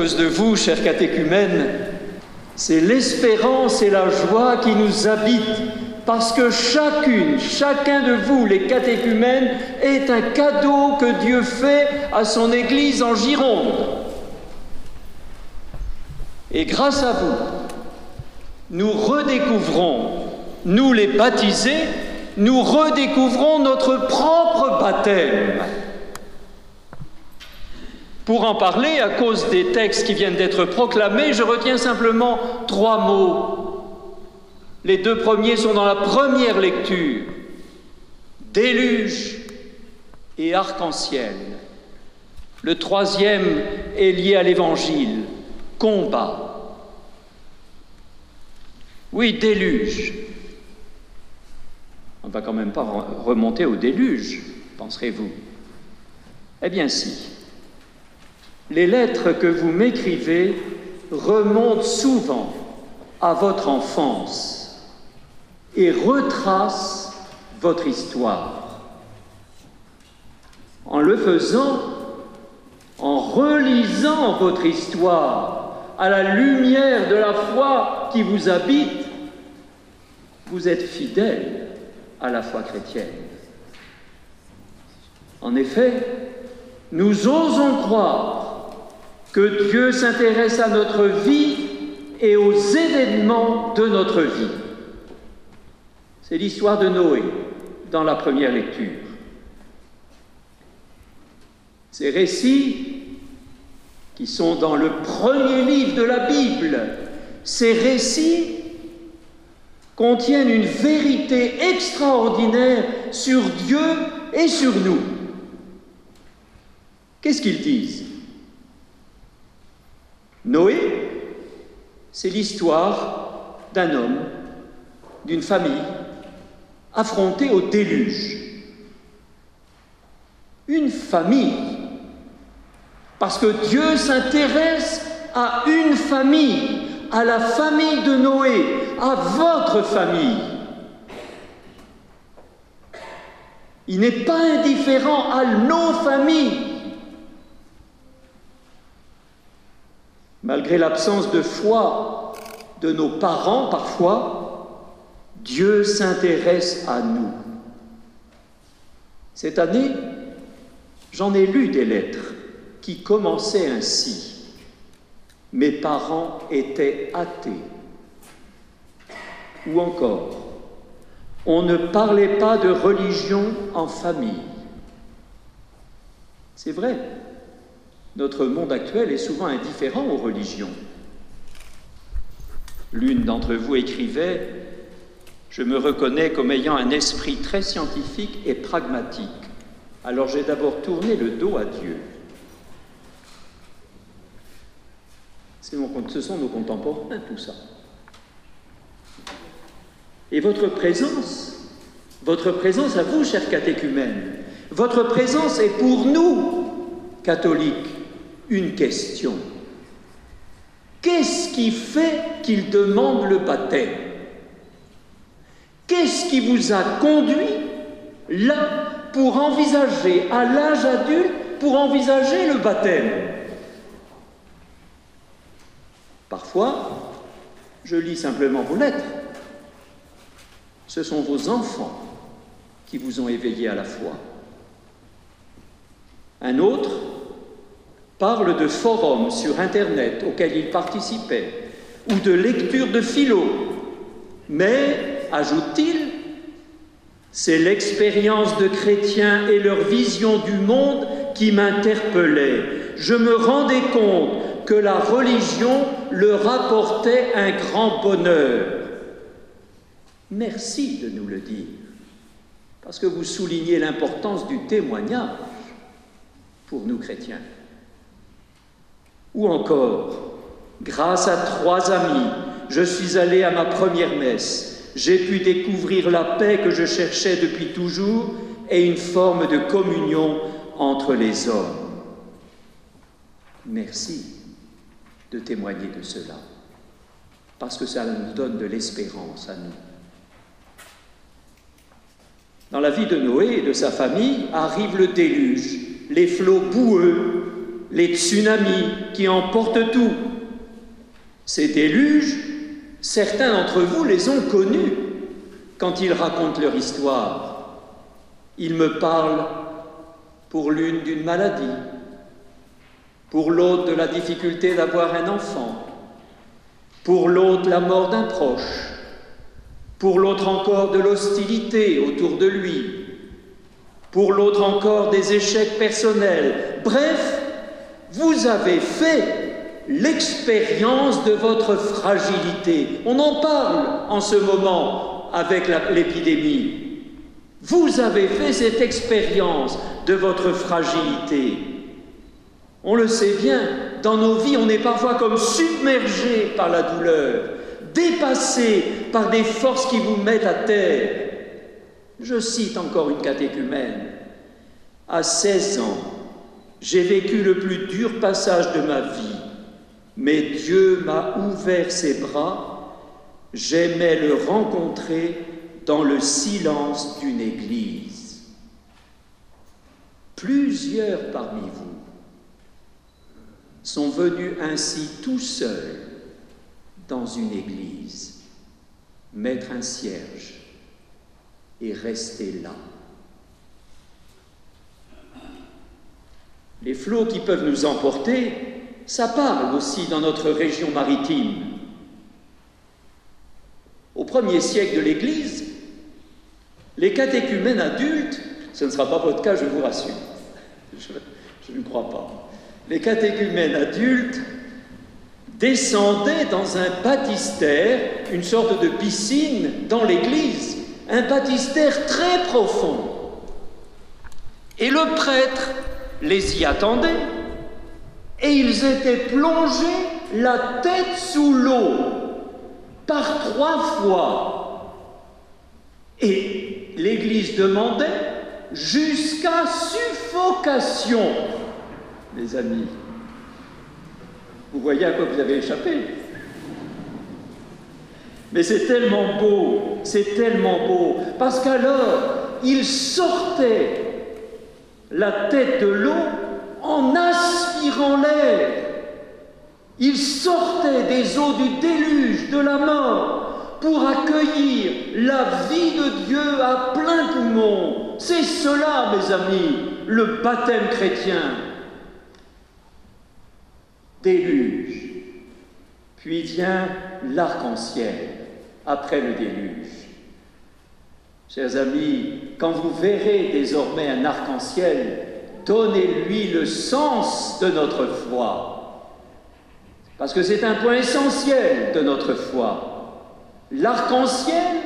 de vous, chers catéchumènes, c'est l'espérance et la joie qui nous habitent, parce que chacune, chacun de vous, les catéchumènes, est un cadeau que Dieu fait à son Église en Gironde. Et grâce à vous, nous redécouvrons, nous les baptisés, nous redécouvrons notre propre baptême. Pour en parler, à cause des textes qui viennent d'être proclamés, je retiens simplement trois mots. Les deux premiers sont dans la première lecture. Déluge et arc-en-ciel. Le troisième est lié à l'Évangile. Combat. Oui, déluge. On ne va quand même pas remonter au déluge, penserez-vous? Eh bien si. Les lettres que vous m'écrivez remontent souvent à votre enfance et retracent votre histoire. En le faisant, en relisant votre histoire à la lumière de la foi qui vous habite, vous êtes fidèle à la foi chrétienne. En effet, nous osons croire que Dieu s'intéresse à notre vie et aux événements de notre vie. C'est l'histoire de Noé dans la première lecture. Ces récits qui sont dans le premier livre de la Bible, ces récits contiennent une vérité extraordinaire sur Dieu et sur nous. Qu'est-ce qu'ils disent? Noé, c'est l'histoire d'un homme, d'une famille, affrontée au déluge. Une famille, parce que Dieu s'intéresse à une famille, à la famille de Noé, à votre famille. Il n'est pas indifférent à nos familles. Malgré l'absence de foi de nos parents parfois, Dieu s'intéresse à nous. Cette année, j'en ai lu des lettres qui commençaient ainsi. Mes parents étaient athées. Ou encore, on ne parlait pas de religion en famille. C'est vrai, notre monde actuel est souvent indifférent aux religions. L'une d'entre vous écrivait Je me reconnais comme ayant un esprit très scientifique et pragmatique. Alors j'ai d'abord tourné le dos à Dieu. ce sont nos contemporains, tout ça. Et votre présence, votre présence à vous, chers catéchumènes, votre présence est pour nous, catholiques, une question. Qu'est-ce qui fait qu'il demande le baptême? Qu'est-ce qui vous a conduit là pour envisager, à l'âge adulte, pour envisager le baptême? Parfois, je lis simplement vos lettres. Ce sont vos enfants qui vous ont éveillé à la foi. Un autre parle de forums sur Internet auxquels il participait, ou de lecture de philo. Mais, ajoute-t-il, c'est l'expérience de chrétiens et leur vision du monde qui m'interpellait. Je me rendais compte que la religion leur apportait un grand bonheur. Merci de nous le dire, parce que vous soulignez l'importance du témoignage pour nous chrétiens. Ou encore, grâce à trois amis, je suis allé à ma première messe. J'ai pu découvrir la paix que je cherchais depuis toujours et une forme de communion entre les hommes. Merci de témoigner de cela, parce que ça nous donne de l'espérance à nous. Dans la vie de Noé et de sa famille arrive le déluge, les flots boueux les tsunamis qui emportent tout. Ces déluges, certains d'entre vous les ont connus quand ils racontent leur histoire. Ils me parlent pour l'une d'une maladie, pour l'autre de la difficulté d'avoir un enfant, pour l'autre la mort d'un proche, pour l'autre encore de l'hostilité autour de lui, pour l'autre encore des échecs personnels. Bref, vous avez fait l'expérience de votre fragilité. On en parle en ce moment avec l'épidémie. Vous avez fait cette expérience de votre fragilité. On le sait bien, dans nos vies, on est parfois comme submergé par la douleur, dépassé par des forces qui vous mettent à terre. Je cite encore une catéchumène. À 16 ans, j'ai vécu le plus dur passage de ma vie, mais Dieu m'a ouvert ses bras. J'aimais le rencontrer dans le silence d'une église. Plusieurs parmi vous sont venus ainsi tout seuls dans une église, mettre un cierge et rester là. Les flots qui peuvent nous emporter, ça parle aussi dans notre région maritime. Au premier siècle de l'Église, les catéchumènes adultes, ce ne sera pas votre cas, je vous rassure, je, ne crois pas. Les catéchumènes adultes descendaient dans un baptistère, une sorte de piscine dans l'église, un baptistère très profond. Et le prêtre les y attendait, et ils étaient plongés la tête sous l'eau par trois fois. Et l'Église demandait jusqu'à suffocation, mes amis. Vous voyez à quoi vous avez échappé. Mais c'est tellement beau, c'est tellement beau, parce qu'alors, il sortait la tête de l'eau en aspirant l'air. Il sortait des eaux du déluge, de la mort, pour accueillir la vie de Dieu à plein poumon. C'est cela, mes amis, le baptême chrétien. Déluge. Puis vient l'arc-en-ciel après le déluge. Chers amis, quand vous verrez désormais un arc-en-ciel, donnez-lui le sens de notre foi. Parce que c'est un point essentiel de notre foi. L'arc-en-ciel,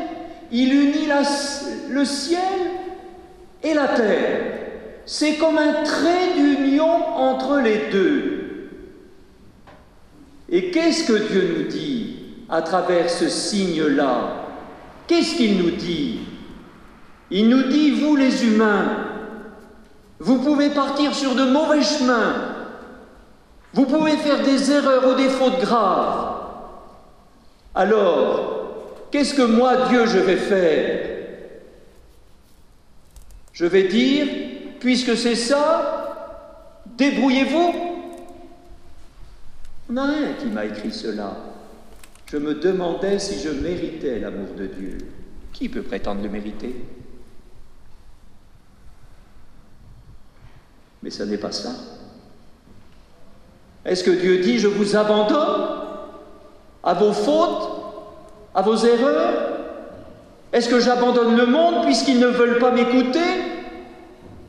il unit le ciel et la terre. C'est comme un trait d'union entre les deux. Et qu'est-ce que Dieu nous dit à travers ce signe-là? Qu'est-ce qu'il nous dit? Il nous dit, vous les humains, vous pouvez partir sur de mauvais chemins, vous pouvez faire des erreurs ou des fautes graves. Alors, qu'est-ce que moi, Dieu, je vais faire? Je vais dire, puisque c'est ça, débrouillez-vous. On n'a rien qui m'a écrit cela. Je me demandais si je méritais l'amour de Dieu. Qui peut prétendre le mériter? Mais ce n'est pas ça. Est-ce que Dieu dit, je vous abandonne à vos fautes, à vos erreurs? Est-ce que j'abandonne le monde puisqu'ils ne veulent pas m'écouter?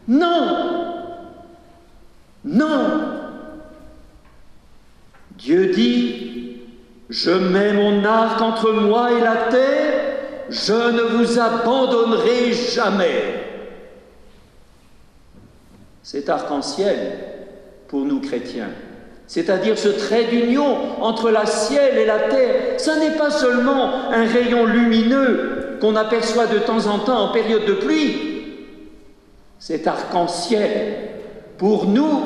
Non. Non. Dieu dit, je mets mon arc entre moi et la terre, je ne vous abandonnerai jamais cet arc-en-ciel pour nous chrétiens. C'est-à-dire ce trait d'union entre la ciel et la terre. Ce n'est pas seulement un rayon lumineux qu'on aperçoit de temps en temps en période de pluie. Cet arc-en-ciel, pour nous,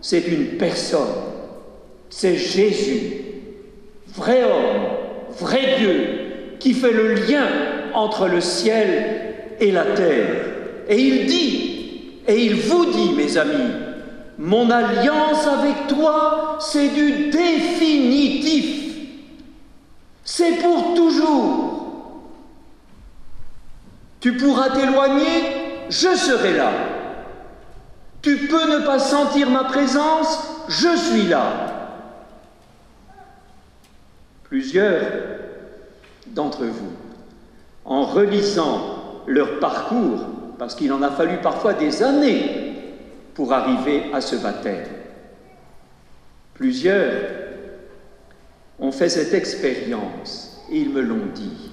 c'est une personne. C'est Jésus, vrai homme, vrai Dieu, qui fait le lien entre le ciel et la terre. Et il dit et il vous dit, mes amis, Mon alliance avec toi, c'est du définitif. C'est pour toujours. Tu pourras t'éloigner, je serai là. Tu peux ne pas sentir ma présence, je suis là. Plusieurs d'entre vous, en relisant leur parcours, parce qu'il en a fallu parfois des années pour arriver à ce baptême, plusieurs ont fait cette expérience, et ils me l'ont dit,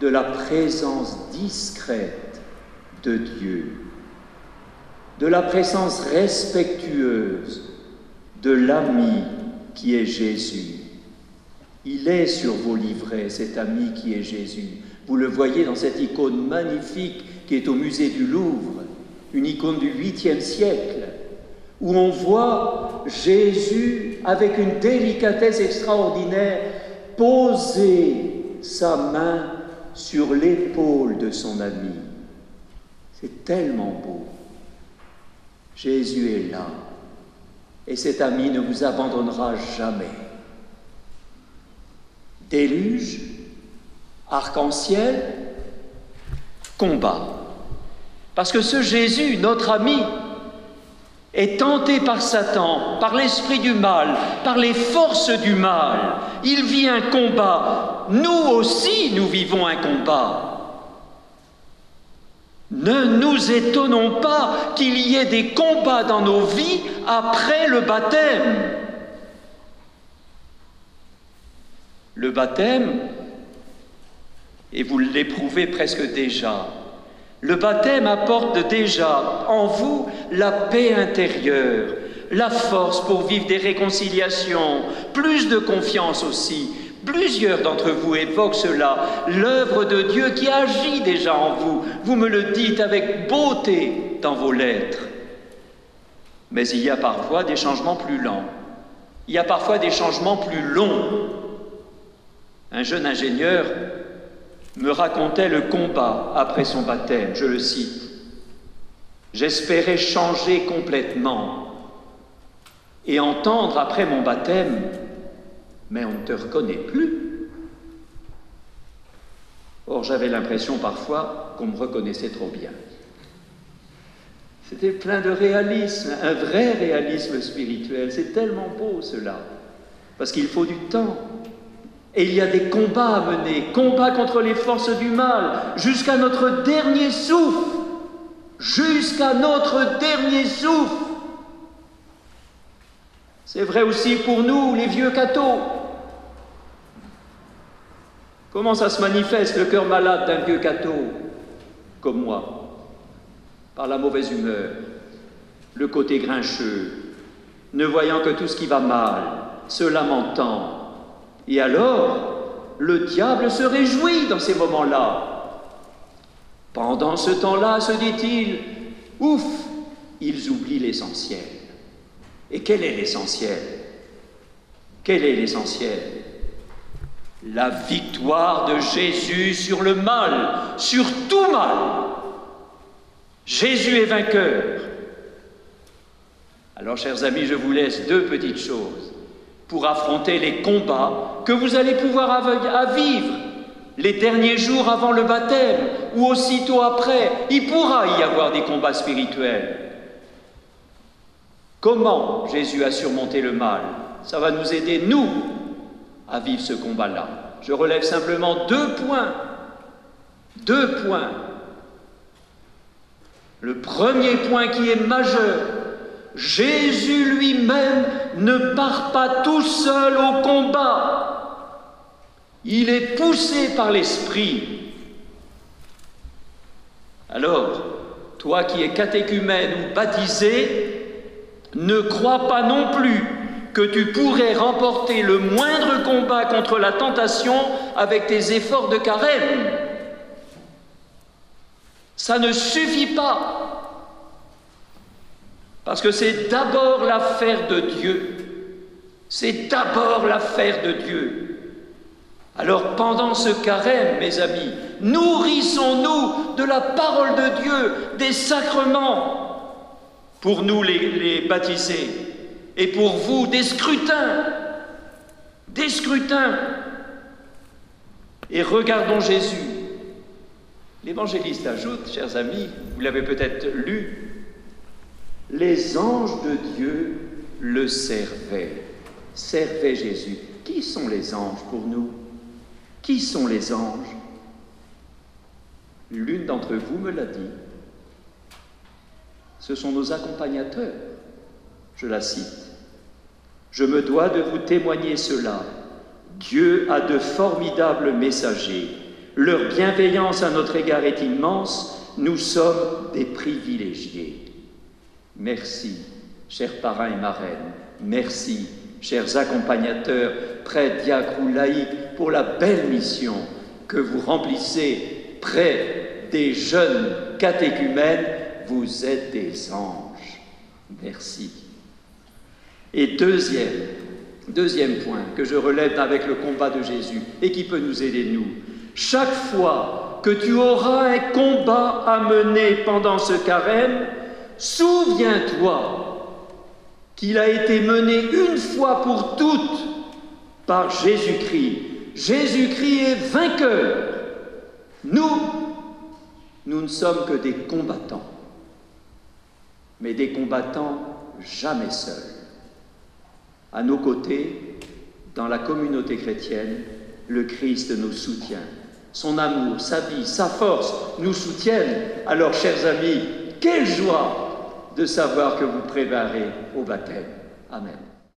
de la présence discrète de Dieu, de la présence respectueuse de l'ami qui est Jésus. Il est sur vos livrets, cet ami qui est Jésus. Vous le voyez dans cette icône magnifique qui est au musée du Louvre, une icône du 8e siècle, où on voit Jésus avec une délicatesse extraordinaire poser sa main sur l'épaule de son ami. C'est tellement beau. Jésus est là et cet ami ne vous abandonnera jamais. Déluge, arc-en-ciel, combat. Parce que ce Jésus, notre ami, est tenté par Satan, par l'esprit du mal, par les forces du mal. Il vit un combat. Nous aussi, nous vivons un combat. Ne nous étonnons pas qu'il y ait des combats dans nos vies après le baptême. Le baptême, et vous l'éprouvez presque déjà, le baptême apporte déjà en vous la paix intérieure, la force pour vivre des réconciliations, plus de confiance aussi. Plusieurs d'entre vous évoquent cela, l'œuvre de Dieu qui agit déjà en vous. Vous me le dites avec beauté dans vos lettres. Mais il y a parfois des changements plus lents. Il y a parfois des changements plus longs. Un jeune ingénieur me racontait le combat après son baptême, je le cite. J'espérais changer complètement et entendre après mon baptême, mais on ne te reconnaît plus. Or, j'avais l'impression parfois qu'on me reconnaissait trop bien. C'était plein de réalisme, un vrai réalisme spirituel. C'est tellement beau cela, parce qu'il faut du temps, et il y a des combats à mener, combats contre les forces du mal, jusqu'à notre dernier souffle, jusqu'à notre dernier souffle. C'est vrai aussi pour nous, les vieux cathos. Comment ça se manifeste le cœur malade d'un vieux catho comme moi Par la mauvaise humeur, le côté grincheux, ne voyant que tout ce qui va mal, se lamentant, et alors, le diable se réjouit dans ces moments-là. Pendant ce temps-là, se dit-il, ouf, ils oublient l'essentiel. Et quel est l'essentiel? Quel est l'essentiel? La victoire de Jésus sur le mal, sur tout mal. Jésus est vainqueur. Alors, chers amis, je vous laisse deux petites choses pour affronter les combats que vous allez pouvoir à vivre les derniers jours avant le baptême ou aussitôt après. Il pourra y avoir des combats spirituels. Comment Jésus a surmonté le mal? Ça va nous aider, nous, à vivre ce combat-là. Je relève simplement deux points. Deux points. Le premier point qui est majeur, Jésus lui-même ne part pas tout seul au combat. Il est poussé par l'Esprit. Alors, toi qui es catéchumène ou baptisé, ne crois pas non plus que tu pourrais remporter le moindre combat contre la tentation avec tes efforts de carême. Ça ne suffit pas. Parce que c'est d'abord l'affaire de Dieu. C'est d'abord l'affaire de Dieu. Alors pendant ce carême, mes amis, nourrissons-nous de la parole de Dieu, des sacrements, pour nous les, les baptisés, et pour vous des scrutins, des scrutins. Et regardons Jésus. L'évangéliste ajoute, chers amis, vous l'avez peut-être lu, les anges de Dieu le servaient, servaient Jésus. Qui sont les anges pour nous? Qui sont les anges? L'une d'entre vous me l'a dit. Ce sont nos accompagnateurs. Je la cite. Je me dois de vous témoigner cela. Dieu a de formidables messagers. Leur bienveillance à notre égard est immense. Nous sommes des privilégiés. Merci, chers parrains et marraines. Merci, chers accompagnateurs, prêtres, diacres ou laïcs, pour la belle mission que vous remplissez près des jeunes catéchumènes. Vous êtes des anges. Merci. Et deuxième, deuxième point que je relève avec le combat de Jésus et qui peut nous aider, nous, chaque fois que tu auras un combat à mener pendant ce carême, souviens-toi qu'il a été mené une fois pour toutes par Jésus-Christ. Jésus-Christ est vainqueur. Nous, nous ne sommes que des combattants, mais des combattants jamais seuls. À nos côtés, dans la communauté chrétienne, le Christ nous soutient. Son amour, sa vie, sa force nous soutiennent. Alors, chers amis, quelle joie de savoir que vous préparez au baptême. Amen.